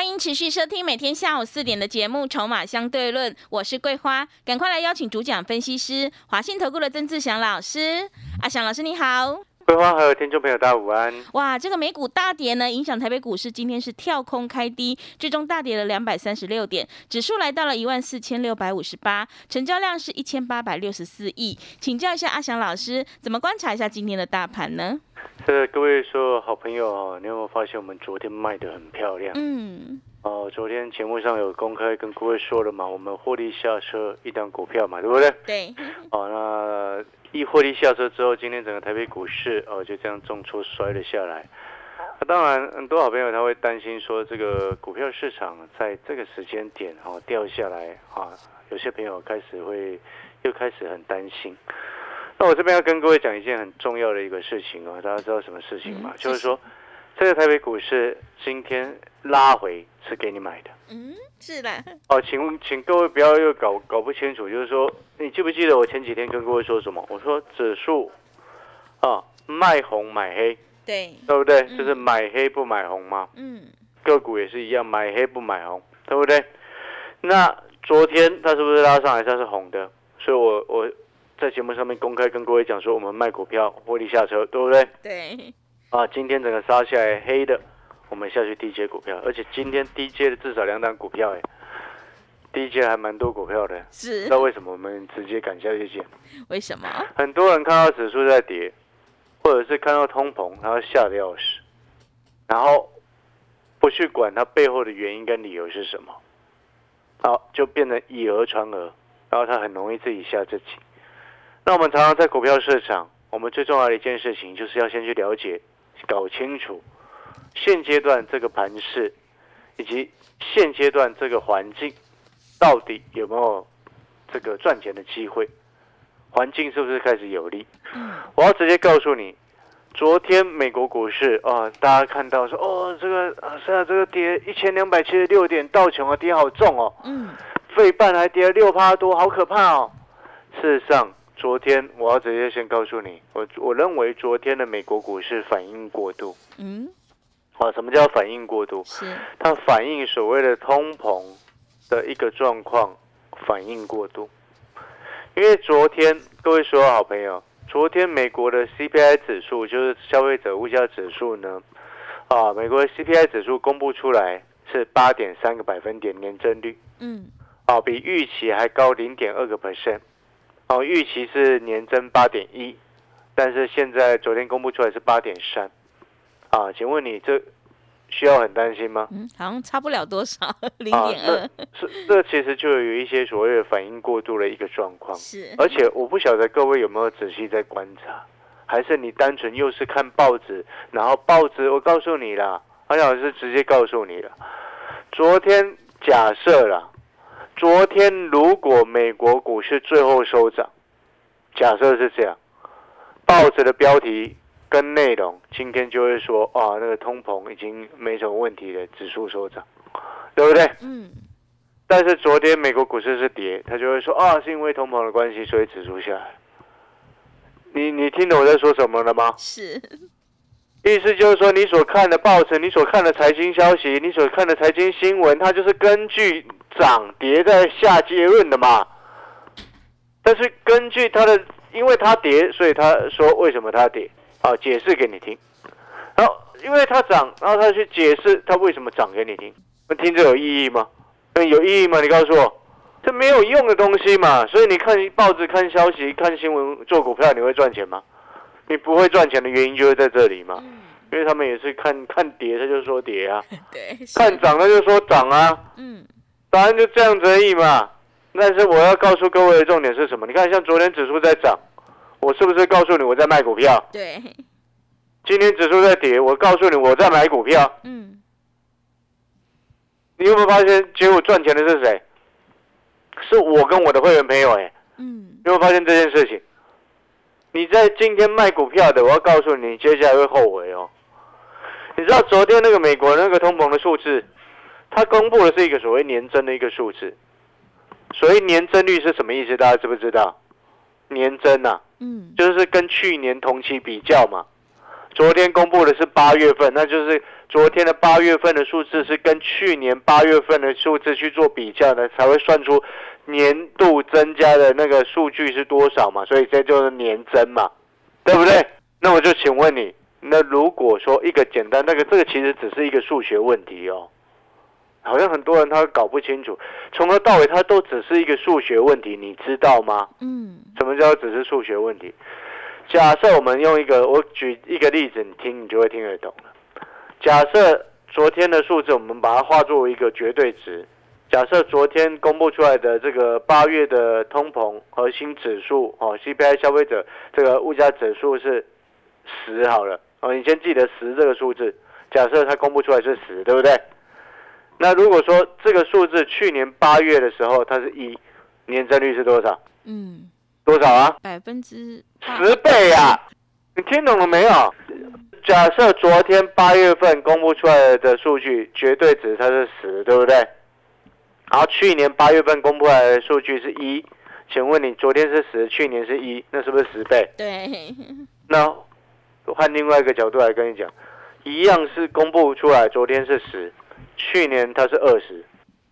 欢迎持续收听每天下午四点的节目《筹码相对论》，我是桂花，赶快来邀请主讲分析师华信投顾的曾志祥老师。阿祥老师你好。桂花和听众朋友大家午安。哇，这个美股大跌呢，影响台北股市今天是跳空开低，最终大跌了两百三十六点，指数来到了一万四千六百五十八，成交量是一千八百六十四亿。请教一下阿祥老师，怎么观察一下今天的大盘呢？是各位说好朋友，你有没有发现我们昨天卖的很漂亮？嗯，哦，昨天节目上有公开跟各位说了嘛，我们获利下车一档股票嘛，对不对？对。哦，那一获利下车之后，今天整个台北股市哦就这样重挫摔了下来。那当然，很多好朋友他会担心说，这个股票市场在这个时间点哦掉下来啊，有些朋友开始会又开始很担心。那我这边要跟各位讲一件很重要的一个事情哦，大家知道什么事情吗？就是说，这个台北股市今天拉回是给你买的。嗯，是的。哦，请问，请各位不要又搞搞不清楚，就是说，你记不记得我前几天跟各位说什么？我说指数啊，卖红买黑，对，对不对？就是买黑不买红嘛。嗯，个股也是一样，买黑不买红，对不对？那昨天它是不是拉上来它是红的？所以我我。在节目上面公开跟各位讲说，我们卖股票获利下车，对不对？对。啊，今天整个杀下来黑的，我们下去低阶股票，而且今天低阶的至少两档股票，哎，低阶还蛮多股票的。是。知道为什么我们直接赶下去捡？为什么？很多人看到指数在跌，或者是看到通膨，他吓得要死，然后不去管它背后的原因跟理由是什么，好，就变成以讹传讹，然后他很容易自己吓自己。那我们常常在股票市场，我们最重要的一件事情，就是要先去了解、搞清楚现阶段这个盘势，以及现阶段这个环境，到底有没有这个赚钱的机会？环境是不是开始有利？我要直接告诉你，昨天美国股市啊，大家看到说，哦，这个啊，是啊，这个跌一千两百七十六点，道琼啊跌好重哦，嗯，费半还跌了六趴多，好可怕哦。事实上，昨天我要直接先告诉你，我我认为昨天的美国股市反应过度。嗯，啊，什么叫反应过度？是它反映所谓的通膨的一个状况，反应过度。因为昨天各位所有好朋友，昨天美国的 CPI 指数就是消费者物价指数呢，啊，美国的 CPI 指数公布出来是八点三个百分点年增率。嗯，啊，比预期还高零点二个 percent。哦，预期是年增八点一，但是现在昨天公布出来是八点三，啊，请问你这需要很担心吗？嗯，好像差不了多少，零点二。是，这其实就有一些所谓的反应过度的一个状况。是，而且我不晓得各位有没有仔细在观察，还是你单纯又是看报纸，然后报纸我告诉你了，而且我是直接告诉你了，昨天假设了。昨天如果美国股市最后收涨，假设是这样，报纸的标题跟内容，今天就会说啊，那个通膨已经没什么问题了，指数收涨，对不对？嗯。但是昨天美国股市是跌，他就会说啊，是因为通膨的关系，所以指数下来。你你听懂我在说什么了吗？是。意思就是说，你所看的报纸，你所看的财经消息，你所看的财经新闻，它就是根据涨跌在下结论的嘛。但是根据它的，因为它跌，所以他说为什么它跌，啊，解释给你听。然后因为它涨，然后他去解释它为什么涨给你听。那听着有意义吗？那有意义吗？你告诉我，这没有用的东西嘛。所以你看报纸、看消息、看新闻做股票，你会赚钱吗？你不会赚钱的原因就是在这里嘛，因为他们也是看看跌，他就说跌啊，看涨他就说涨啊，嗯，答案就这样子而已嘛。但是我要告诉各位的重点是什么？你看，像昨天指数在涨，我是不是告诉你我在卖股票？对。今天指数在跌，我告诉你我在买股票。嗯。你有没有发现，结果赚钱的是谁？是我跟我的会员朋友哎，嗯，有没有发现这件事情？你在今天卖股票的，我要告诉你，你接下来会后悔哦。你知道昨天那个美国那个通膨的数字，它公布的是一个所谓年增的一个数字。所谓年增率是什么意思？大家知不知道？年增啊，嗯，就是跟去年同期比较嘛。昨天公布的是八月份，那就是昨天的八月份的数字是跟去年八月份的数字去做比较的，才会算出年度增加的那个数据是多少嘛。所以这就是年增嘛，对不对？那我就请问你，那如果说一个简单那个这个其实只是一个数学问题哦，好像很多人他搞不清楚，从头到尾它都只是一个数学问题，你知道吗？嗯，什么叫只是数学问题？假设我们用一个，我举一个例子，你听你就会听得懂了。假设昨天的数字，我们把它化作为一个绝对值。假设昨天公布出来的这个八月的通膨核心指数哦，CPI 消费者这个物价指数是十好了哦，你先记得十这个数字。假设它公布出来是十，对不对？那如果说这个数字去年八月的时候它是一，年增率是多少？嗯，多少啊？百分之十倍啊、你听懂了没有？假设昨天八月份公布出来的数据绝对值它是十，对不对？然后去年八月份公布出来的数据是一，请问你昨天是十，去年是一，那是不是十倍？对，那换另外一个角度来跟你讲，一样是公布出来，昨天是十，去年它是二十，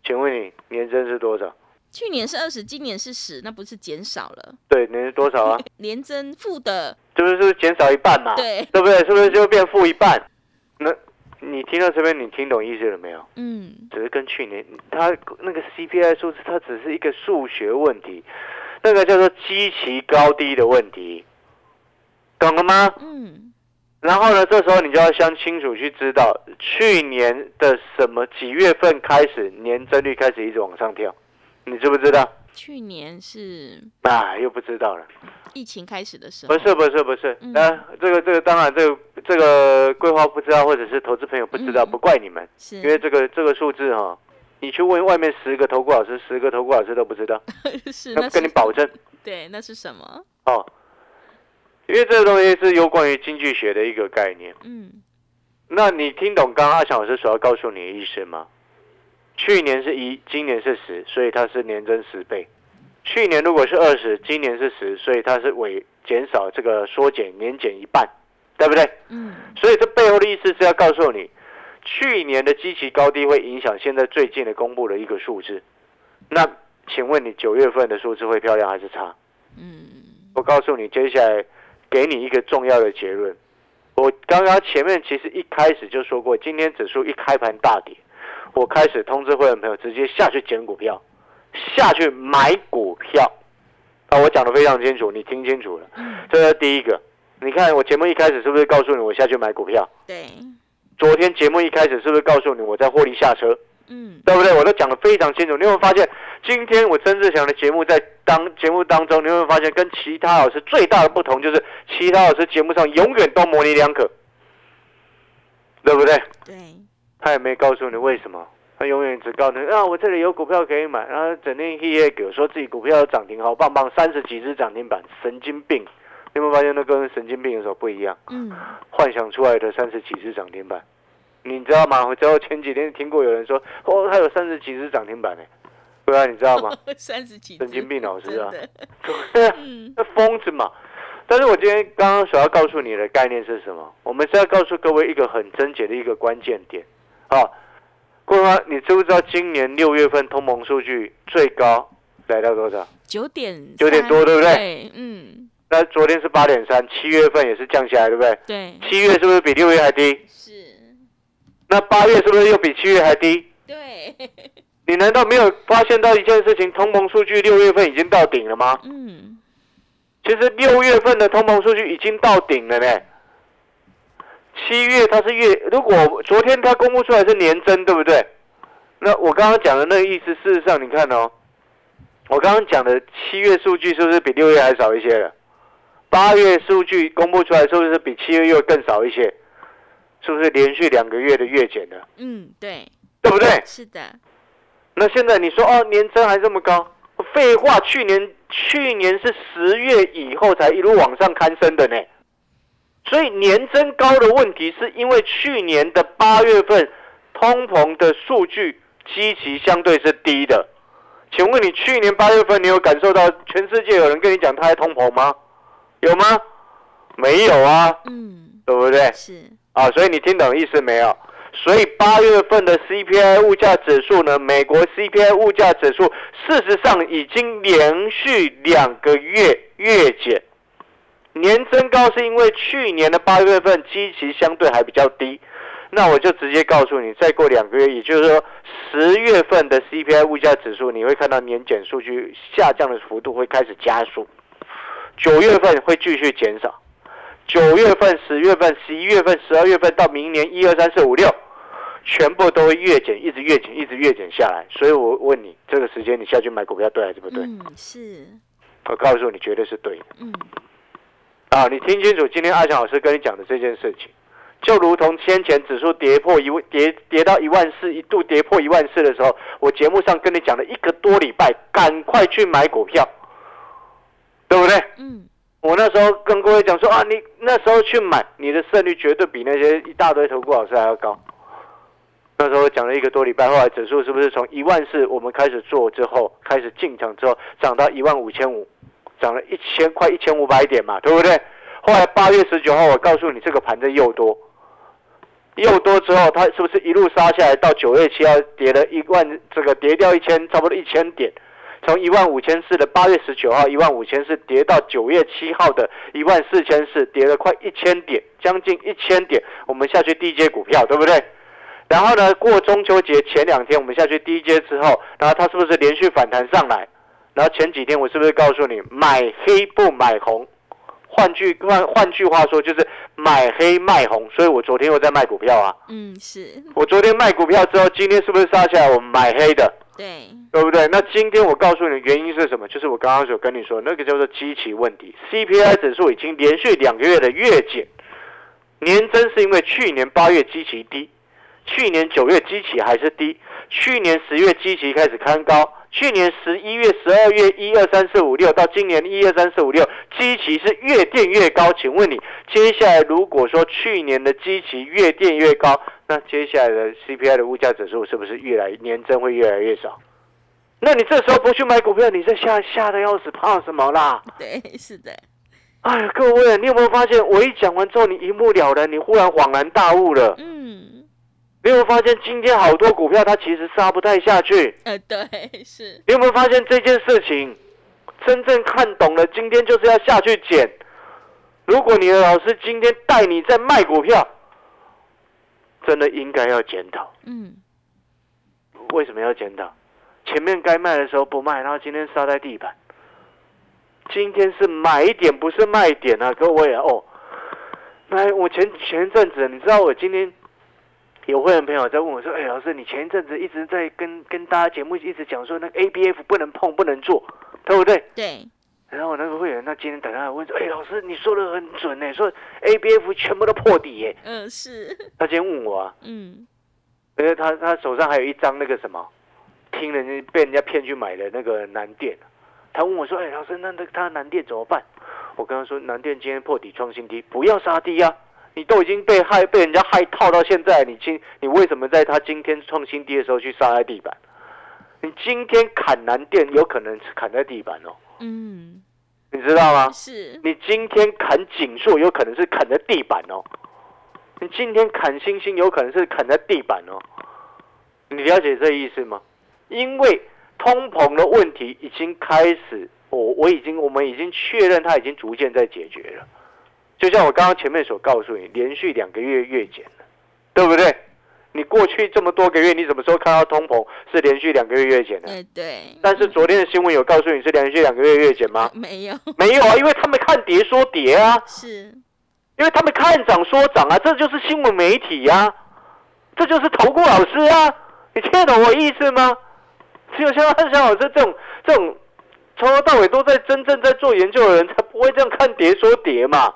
请问你年增是多少？去年是二十，今年是十，那不是减少了？对，年是多少啊？年增负的，是不是是不是减少一半嘛？对对不对？是不是就变负一半？那你听到这边，你听懂意思了没有？嗯，只是跟去年它那个 CPI 数字，它只是一个数学问题，那个叫做基期高低的问题，懂了吗？嗯，然后呢，这时候你就要相清楚去知道，去年的什么几月份开始年增率开始一直往上跳，你知不知道？去年是？啊，又不知道了。疫情开始的时候，不是不是不是，嗯。那、这个这个当然这个这个规划不知道，或者是投资朋友不知道，嗯。不怪你们，是。因为这个这个数字哈、你去问外面十个投顾老师，十个投顾老师都不知道，是那那是跟你保证。对，那是什么？哦，因为这个东西是有关于经济学的一个概念。嗯，那你听懂刚刚阿强老师所要告诉你的意思吗？去年是一，今年是十，所以它是年增十倍。去年如果是二十，今年是十，所以它是尾减少这个缩减年减一半，对不对？嗯，所以这背后的意思是要告诉你，去年的基期高低会影响现在最近的公布的一个数字。那请问你九月份的数字会漂亮还是差？嗯，我告诉你，接下来给你一个重要的结论。我刚刚前面其实一开始就说过，今天指数一开盘大跌，我开始通知会员朋友直接下去捡股票，下去买股票。啊，我讲的非常清楚，你听清楚了。嗯，这是第一个。你看我节目一开始是不是告诉你我下去买股票？对，昨天节目一开始是不是告诉你我在获利下车？嗯，对不对？我都讲的非常清楚。你有没有发现，今天我曾志祥的节目在当节目当中，你有没有发现跟其他老师最大的不同就是，其他老师节目上永远都模棱两可，对不对？对，他也没告诉你为什么，他永远只告诉你啊，我这里有股票可以买，然后整天嘿嘿给说自己股票有涨停，好棒棒，三十几只涨停板，神经病！你有没有发现那跟神经病有什么不一样？嗯，幻想出来的三十几只涨停板，你知道吗？我知道前几天听过有人说，哦，他有三十几只涨停板呢，对啊，你知道吗？三十几，神经病老师啊对啊，嗯，那疯子嘛。但是我今天刚刚所要告诉你的概念是什么？我们是要告诉各位一个很贞洁的一个关键点啊。桂花，你知不知道今年六月份通膨数据最高来到多少？九点九点多对不对对，嗯，那昨天是八点三，七月份也是降下来，对不对？对，七月是不是比六月还低？是，那八月是不是又比七月还低？对，你难道没有发现到一件事情？通膨数据六月份已经到顶了吗？嗯，其实六月份的通膨数据已经到顶了呢。七月它是月，如果昨天它公布出来是年增，对不对？那我刚刚讲的那个意思，事实上你看哦，我刚刚讲的七月数据是不是比六月还少一些了？八月数据公布出来是不是比七月又更少一些？是不是连续两个月的月减呢？嗯，对，对不对？是的，那现在你说哦，年增还这么高，废话，去年去年是十月以后才一路往上攀升的呢。所以年增高的问题，是因为去年的八月份通膨的数据积极相对是低的。请问你去年八月份，你有感受到全世界有人跟你讲他在通膨吗？有吗？没有啊，嗯，对不对？是，啊，所以你听懂意思没有？所以八月份的 CPI 物价指数呢，美国 CPI 物价指数事实上已经连续两个月月减，年增高是因为去年的八月份基期相对还比较低。那我就直接告诉你，再过两个月，也就是说十月份的 CPI 物价指数，你会看到年减数据下降的幅度会开始加速，九月份会继续减少。九月份、十月份、十一月份、十二月份到明年一二三四五六，全部都会月减，一直月减，一直月减下来。所以我问你，这个时间你下去买股票对还是不对？嗯，是，我告诉你，绝对是对的。嗯，啊，你听清楚，今天阿强老师跟你讲的这件事情，就如同先前指数跌破一万跌跌到一万四，一度跌破一万四的时候，我节目上跟你讲了一个多礼拜，赶快去买股票，对不对？嗯，我那时候跟各位讲说啊，你那时候去买，你的胜率绝对比那些一大堆投顾老师还要高。那时候讲了一个多礼拜，后来指数是不是从一万四我们开始做之后，开始进场之后，涨到一万五千五，涨了一千快一千五百点嘛，对不对？后来八月十九号，我告诉你这个盘子又多，又多之后，它是不是一路杀下来到九月七号跌了一万，这个跌掉一千，差不多一千点。从一万五千四的八月十九号一万五千四跌到九月七号的一万四千四，跌了快一千点，将近一千点。我们下去低阶股票，对不对？然后呢，过中秋节前两天我们下去低阶之后，然后它是不是连续反弹上来？然后前几天我是不是告诉你买黑不买红？换句换换句话说，就是买黑卖红。所以我昨天又在卖股票啊。嗯，是，我昨天卖股票之后，今天是不是杀下来？我们买黑的。对，对不对？那今天我告诉你原因是什么？就是我刚刚所跟你说那个叫做基期问题。CPI 指数已经连续两个月的月减，年增是因为去年八月基期低，去年九月基期还是低，去年十月基期开始看高，去年十一月、十二月一二三四五六到今年一二三四五六基期是越垫越高。请问你接下来如果说去年的基期越垫越高，那接下来的 CPI 的物价指数是不是越来年增会越来越少？那你这时候不去买股票，你这吓吓得要死，怕什么啦？对，是的，哎呀，各位，你有没有发现，我一讲完之后，你一目了然，你忽然恍然大悟了？嗯，你有没有发现，今天好多股票它其实杀不太下去？呃，对，是，你有没有发现这件事情？真正看懂了，今天就是要下去捡。如果你的老师今天带你在卖股票，真的应该要检讨。嗯，为什么要检讨？前面该卖的时候不卖，然后今天杀在地板。今天是买点，不是卖点啊，各位啊！哦，那我前前一阵子，你知道我今天有会员朋友在问我说：“哎，老师，你前一阵子一直在跟跟大家节目一直讲说，那个 ABF 不能碰，不能做，对不对？”对，然后我那个会员，那今天打电话问说：“哎，老师，你说的很准呢，说 ABF 全部都破底耶。嗯，是，”他今天问我啊，嗯，因为他他手上还有一张那个什么，听人家被人家骗去买的那个南电，他问我说：“哎，老师，那那他南电怎么办？”我跟他说：“南电今天破底创新低，不要杀低啊！你都已经被害被人家害套到现在，你今你为什么在他今天创新低的时候去杀在地板？你今天砍南电有可能是砍在地板哦，嗯，你知道吗？是，你今天砍锦硕有可能是砍在地板哦，你今天砍星星有可能是砍在地板哦，你了解这意思吗？因为通膨的问题已经开始，我我已经我们已经确认它已经逐渐在解决了，就像我刚刚前面所告诉你，连续两个月月减了，对不对？你过去这么多个月，你什么时候看到通膨是连续两个月月减的？对，对，但是昨天的新闻有告诉你是连续两个月月减吗？没有，没有啊，因为他们看跌说跌啊，是，因为他们看涨说涨啊，这就是新闻媒体呀、这就是投顾老师啊，你听得懂我意思吗？只有像汉翔老师这种这种从头到尾都在真正在做研究的人，才不会这样看跌说跌嘛。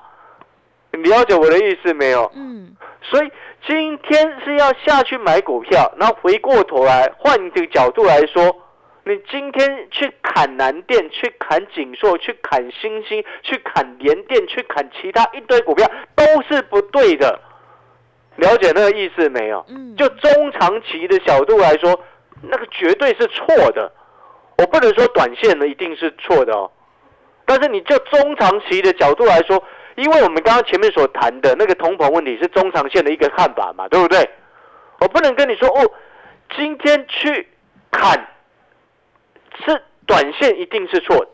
你了解我的意思没有？嗯，所以今天是要下去买股票，然后回过头来换一个角度来说，你今天去砍南电，去砍锦硕，去砍星星，去砍联电，去砍其他一堆股票，都是不对的。了解那个意思没有？嗯，就中长期的角度来说，那个绝对是错的。我不能说短线的一定是错的哦，但是你就中长期的角度来说，因为我们刚刚前面所谈的那个通膨问题是中长线的一个看法嘛，对不对？我不能跟你说哦，今天去砍是短线一定是错的，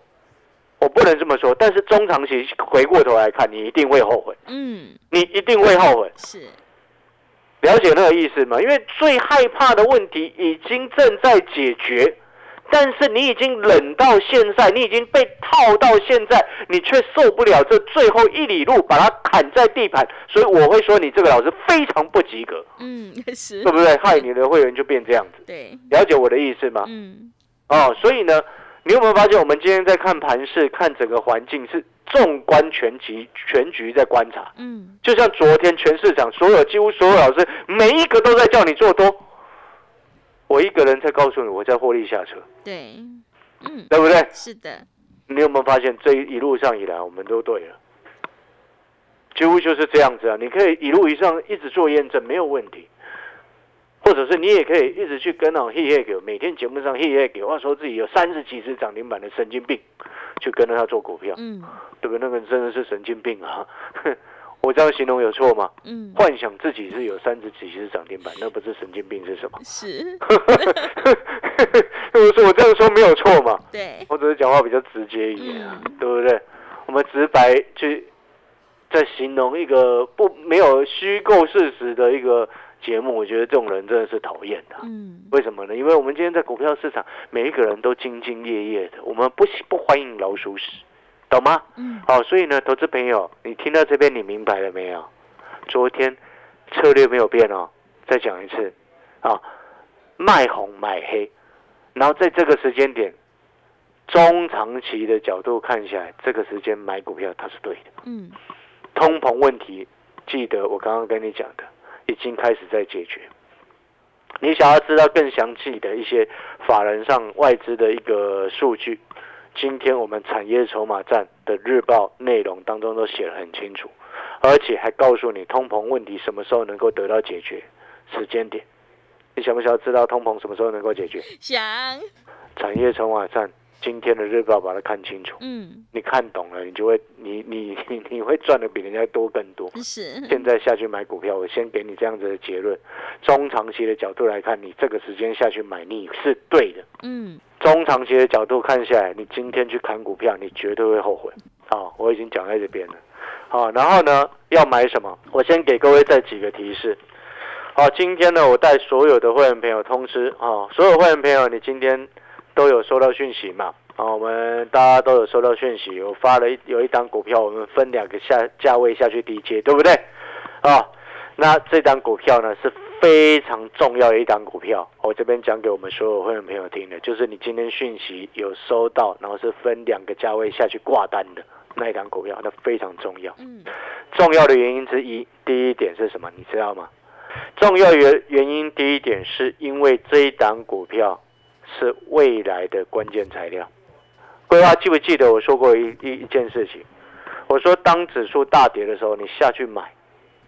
我不能这么说。但是中长期回过头来看，你一定会后悔，嗯，你一定会后悔。是，了解那个意思吗？因为最害怕的问题已经正在解决，但是你已经冷到现在，你已经被套到现在，你却受不了这最后一里路把它砍在地盘，所以我会说你这个老师非常不及格，嗯，是对，不对？害你的会员就变这样子，对，了解我的意思吗？嗯，哦，所以呢，你有没有发现我们今天在看盘市、看整个环境是纵观全局、全局在观察？嗯，就像昨天全市场所有几乎所有老师每一个都在叫你做多，我一个人在告诉你我在获利下车，对，嗯，对不对？是的，你有没有发现这一路上以来我们都对了？几乎就是这样子啊！你可以一路以上一直做验证，没有问题。或者是你也可以一直去跟那种 he he 给每天节目上 he he 给话说自己有三十几只涨停板的神经病，去跟着他做股票，嗯对不对？那个人真的是神经病啊！我这样形容有错吗？嗯，幻想自己是有三十几只涨停板，那不是神经病是什么？是，我说我这样说没有错嘛？对，我只是讲话比较直接一点啊，嗯对不对？我们直白去在形容一个不没有虚构事实的一个节目，我觉得这种人真的是讨厌的。嗯为什么呢？因为我们今天在股票市场，每一个人都兢兢业业的，我们不喜不欢迎老鼠屎，懂吗？嗯，好，所以呢，投资朋友，你听到这边你明白了没有？昨天策略没有变哦，再讲一次，啊，卖红买黑，然后在这个时间点，中长期的角度看起来，这个时间买股票它是对的。嗯通膨问题，记得我刚刚跟你讲的，已经开始在解决。你想要知道更详细的一些法人上外资的一个数据，今天我们产业筹码站的日报内容当中都写得很清楚，而且还告诉你通膨问题什么时候能够得到解决，时间点。你想不想要知道通膨什么时候能够解决？想，产业筹码站今天的日报把它看清楚，嗯你看懂了，你就会你你你你会赚的比人家多更多。是，现在下去买股票，我先给你这样子的结论。中长期的角度来看，你这个时间下去买，你是对的。嗯中长期的角度看下来，你今天去砍股票，你绝对会后悔。好，我已经讲在这边了。好，然后呢，要买什么？我先给各位再几个提示。好，今天呢，我带所有的会员朋友通知啊，所有会员朋友，你今天都有收到讯息嘛？啊，我们大家都有收到讯息，我发了一有一档股票，我们分两个下价位下去低接，对不对？啊，那这档股票呢是非常重要的一档股票，我这边讲给我们所有会员朋友听的，就是你今天讯息有收到，然后是分两个价位下去挂单的那一档股票，那非常重要。嗯重要的原因之一，第一点是什么？你知道吗？重要原原因第一点是因为这一档股票是未来的关键材料。规划记不记得我说过一一一件事情？我说当指数大跌的时候，你下去买，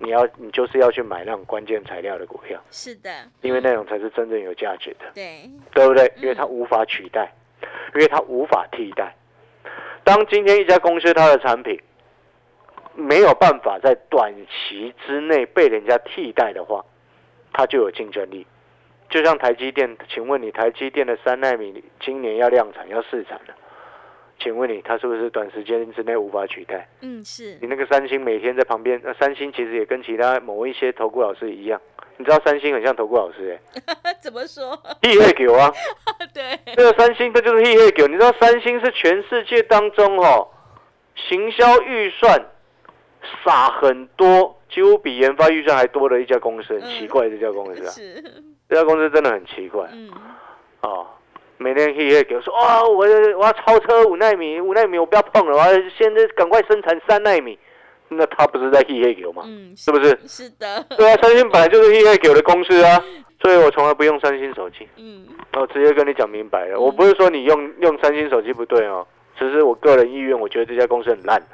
你要你就是要去买那种关键材料的股票，是的，因为那种才是真正有价值的。对，对不对？因为它无法取代，因为它无法替代。当今天一家公司它的产品没有办法在短期之内被人家替代的话，它就有竞争力。就像台积电，请问你台积电的三纳米今年要量产要试产了，请问你它是不是短时间之内无法取代？嗯是你，那个三星每天在旁边，那三星其实也跟其他某一些投顾老师一样，你知道三星很像投顾老师哎、怎么说？欸，一会九啊。对，这个三星，这就是 He He 你知道三星是全世界当中哦，行销预算撒很多，几乎比研发预算还多的一家公司，很奇怪这家公司啊，是，这家公司真的很奇怪嗯哦。每天 He He 我说哦，我我要超车五纳米，五纳米我不要碰了，我要现在赶快生产三纳米。那他不是在 He He 吗？嗯是不是？是的，对啊，三星本来就是 He He 的公司啊，所以我从来不用三星手机。嗯，我直接跟你讲明白了，嗯我不是说你用用三星手机不对哦，只是我个人意愿，我觉得这家公司很烂的。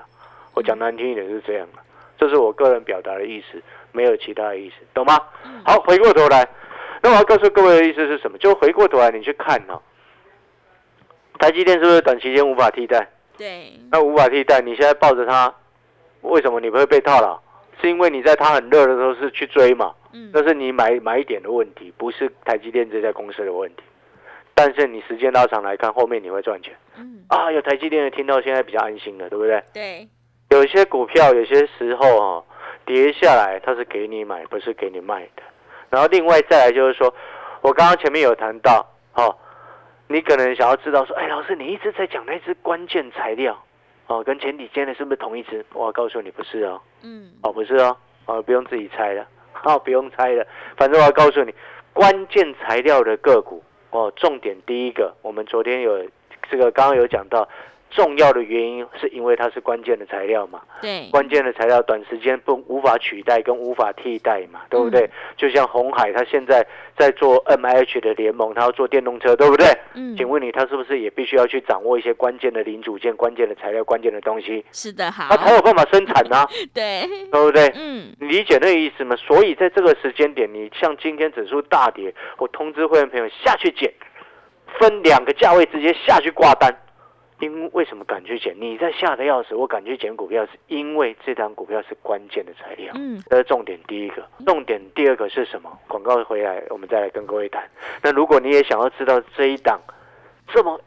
我讲难听一点是这样的，这是我个人表达的意思，没有其他的意思，懂吗？好，回过头来，那我要告诉各位的意思是什么？就回过头来你去看哦，台积电是不是短期间无法替代？对，那无法替代，你现在抱着它，为什么你不会被套牢？是因为你在它很热的时候是去追嘛？嗯，那是你买买点的问题，不是台积电这家公司的问题。但是你时间拉长来看，后面你会赚钱嗯，啊！有台积电的听到现在比较安心了，对不对？对，有一些股票有些时候哦跌下来，它是给你买，不是给你卖的。然后另外再来就是说，我刚刚前面有谈到哦，你可能想要知道说，哎，老师你一直在讲那只关键材料哦，跟前几天的是不是同一只？我要告诉你不是哦，嗯，哦，不是哦，哦，不用自己猜了，哦，不用猜了，反正我要告诉你，关键材料的个股哦，重点第一个，我们昨天有这个刚刚有讲到，重要的原因是因为它是关键的材料嘛，对，关键的材料短时间不无法取代跟无法替代嘛，对不对？嗯就像红海，它现在在做 M H 的联盟，它要做电动车，对不对？嗯，请问你，它是不是也必须要去掌握一些关键的零组件、关键的材料、关键的东西，是的，好它，才有办法生产呢、对，对不对？嗯，你理解那个意思吗？所以在这个时间点，你像今天指数大跌，我通知会员朋友下去捡，分两个价位直接下去挂单。因为什么敢去捡？你在吓得要死，我敢去捡股票，是因为这张股票是关键的材料。嗯，这是重点第一个，重点第二个是什么？广告回来，我们再来跟各位谈。那如果你也想要知道这一档这么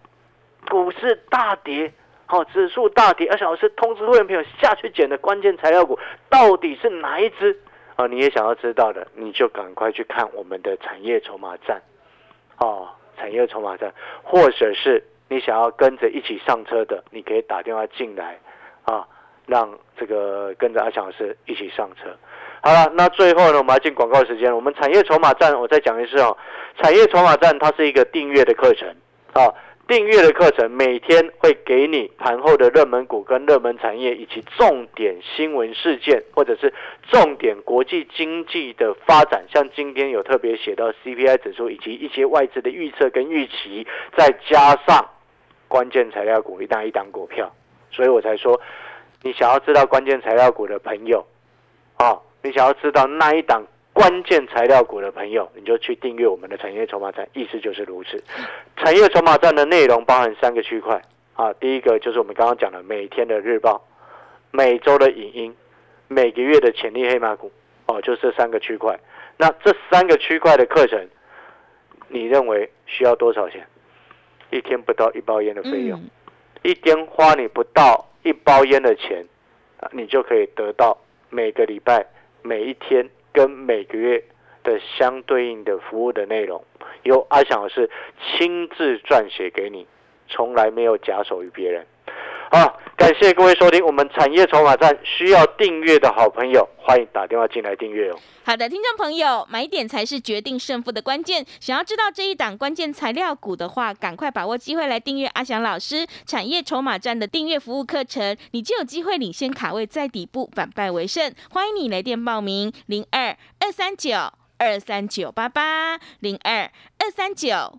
股市大跌，好、指数大跌，而且老师通知会员朋友下去捡的关键材料股到底是哪一只？啊、你也想要知道的，你就赶快去看我们的产业筹码站，哦，产业筹码站，或者是你想要跟着一起上车的，你可以打电话进来，啊，让这个跟着阿强老师一起上车。好了，那最后呢，我们要进广告时间了。我们产业筹码站，我再讲一次哦，产业筹码站它是一个订阅的课程，啊，订阅的课程每天会给你盘后的热门股跟热门产业以及重点新闻事件，或者是重点国际经济的发展，像今天有特别写到 CPI 指数以及一些外资的预测跟预期，再加上关键材料股一档一档股票，所以我才说，你想要知道关键材料股的朋友，啊，你想要知道那一档关键材料股的朋友，你就去订阅我们的产业筹码站，意思就是如此。产业筹码站的内容包含三个区块啊，第一个就是我们刚刚讲的每天的日报，每周的影音，每个月的潜力黑马股，哦，就这三个区块。那这三个区块的课程，你认为需要多少钱？一天不到一包烟的费用。嗯，一天花你不到一包烟的钱，啊，你就可以得到每个礼拜、每一天跟每个月的相对应的服务的内容，由阿翔老师亲自撰写给你，从来没有假手于别人。好，感谢各位收听我们产业筹码站，需要订阅的好朋友，欢迎打电话进来订阅哦。好的，听众朋友，买点才是决定胜负的关键。想要知道这一档关键材料股的话，赶快把握机会来订阅阿翔老师产业筹码站的订阅服务课程，你就有机会领先卡位在底部，反败为胜。欢迎你来电报名：零二二三九二三九八八零二二三九。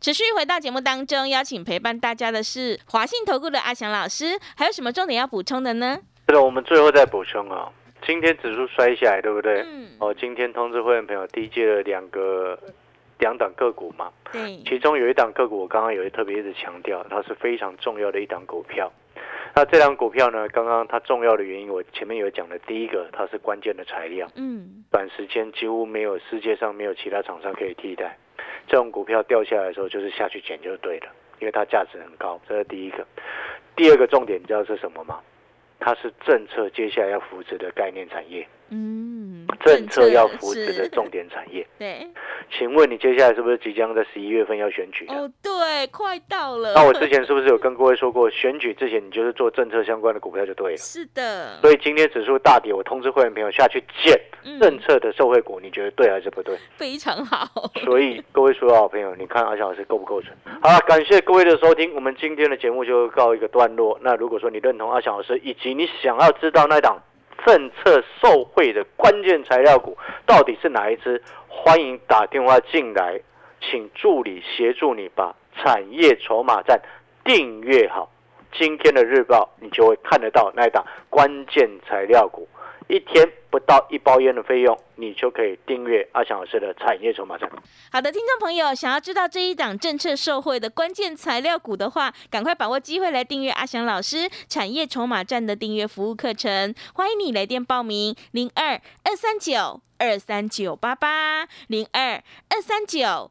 持续回到节目当中，邀请陪伴大家的是华信投顾的阿翔老师，还有什么重点要补充的呢？是的，我们最后再补充啊、今天指数摔下来，对不对？嗯，哦，今天通知会员朋友低接了两个两档个股嘛，对，其中有一档个股我刚刚有特别一直强调，它是非常重要的一档股票。那这张股票呢，刚刚它重要的原因，我前面有讲的，第一个它是关键的材料，嗯，短时间几乎没有世界上没有其他厂商可以替代。这种股票掉下来的时候，就是下去捡就对了，因为它价值很高，这是第一个。第二个重点，你知道是什么吗？它是政策接下来要扶持的概念产业，嗯，政策要扶持的重点产业。对，请问你接下来是不是即将在十一月份要选举了？哦，对，快到了。那我之前是不是有跟各位说过，选举之前你就是做政策相关的股票就对了？是的，所以今天指数大跌，我通知会员朋友下去捡嗯政策的受惠股，你觉得对还是不对？非常好。所以各位所有好朋友，你看阿翔老师够不够准？好了，感谢各位的收听，我们今天的节目就告一个段落。那如果说你认同阿翔老师，以及你想要知道那档政策受惠的关键材料股到底是哪一支，欢迎打电话进来，请助理协助你把产业筹码站订阅好。今天的日报，你就会看得到那一档关键材料股。一天不到一包烟的费用，你就可以订阅阿翔老师的产业筹码站。好的，听众朋友，想要知道这一档政策受惠的关键材料股的话，赶快把握机会来订阅阿翔老师产业筹码站的订阅服务课程。欢迎你来电报名：零二二三九二三九八八零二二三九。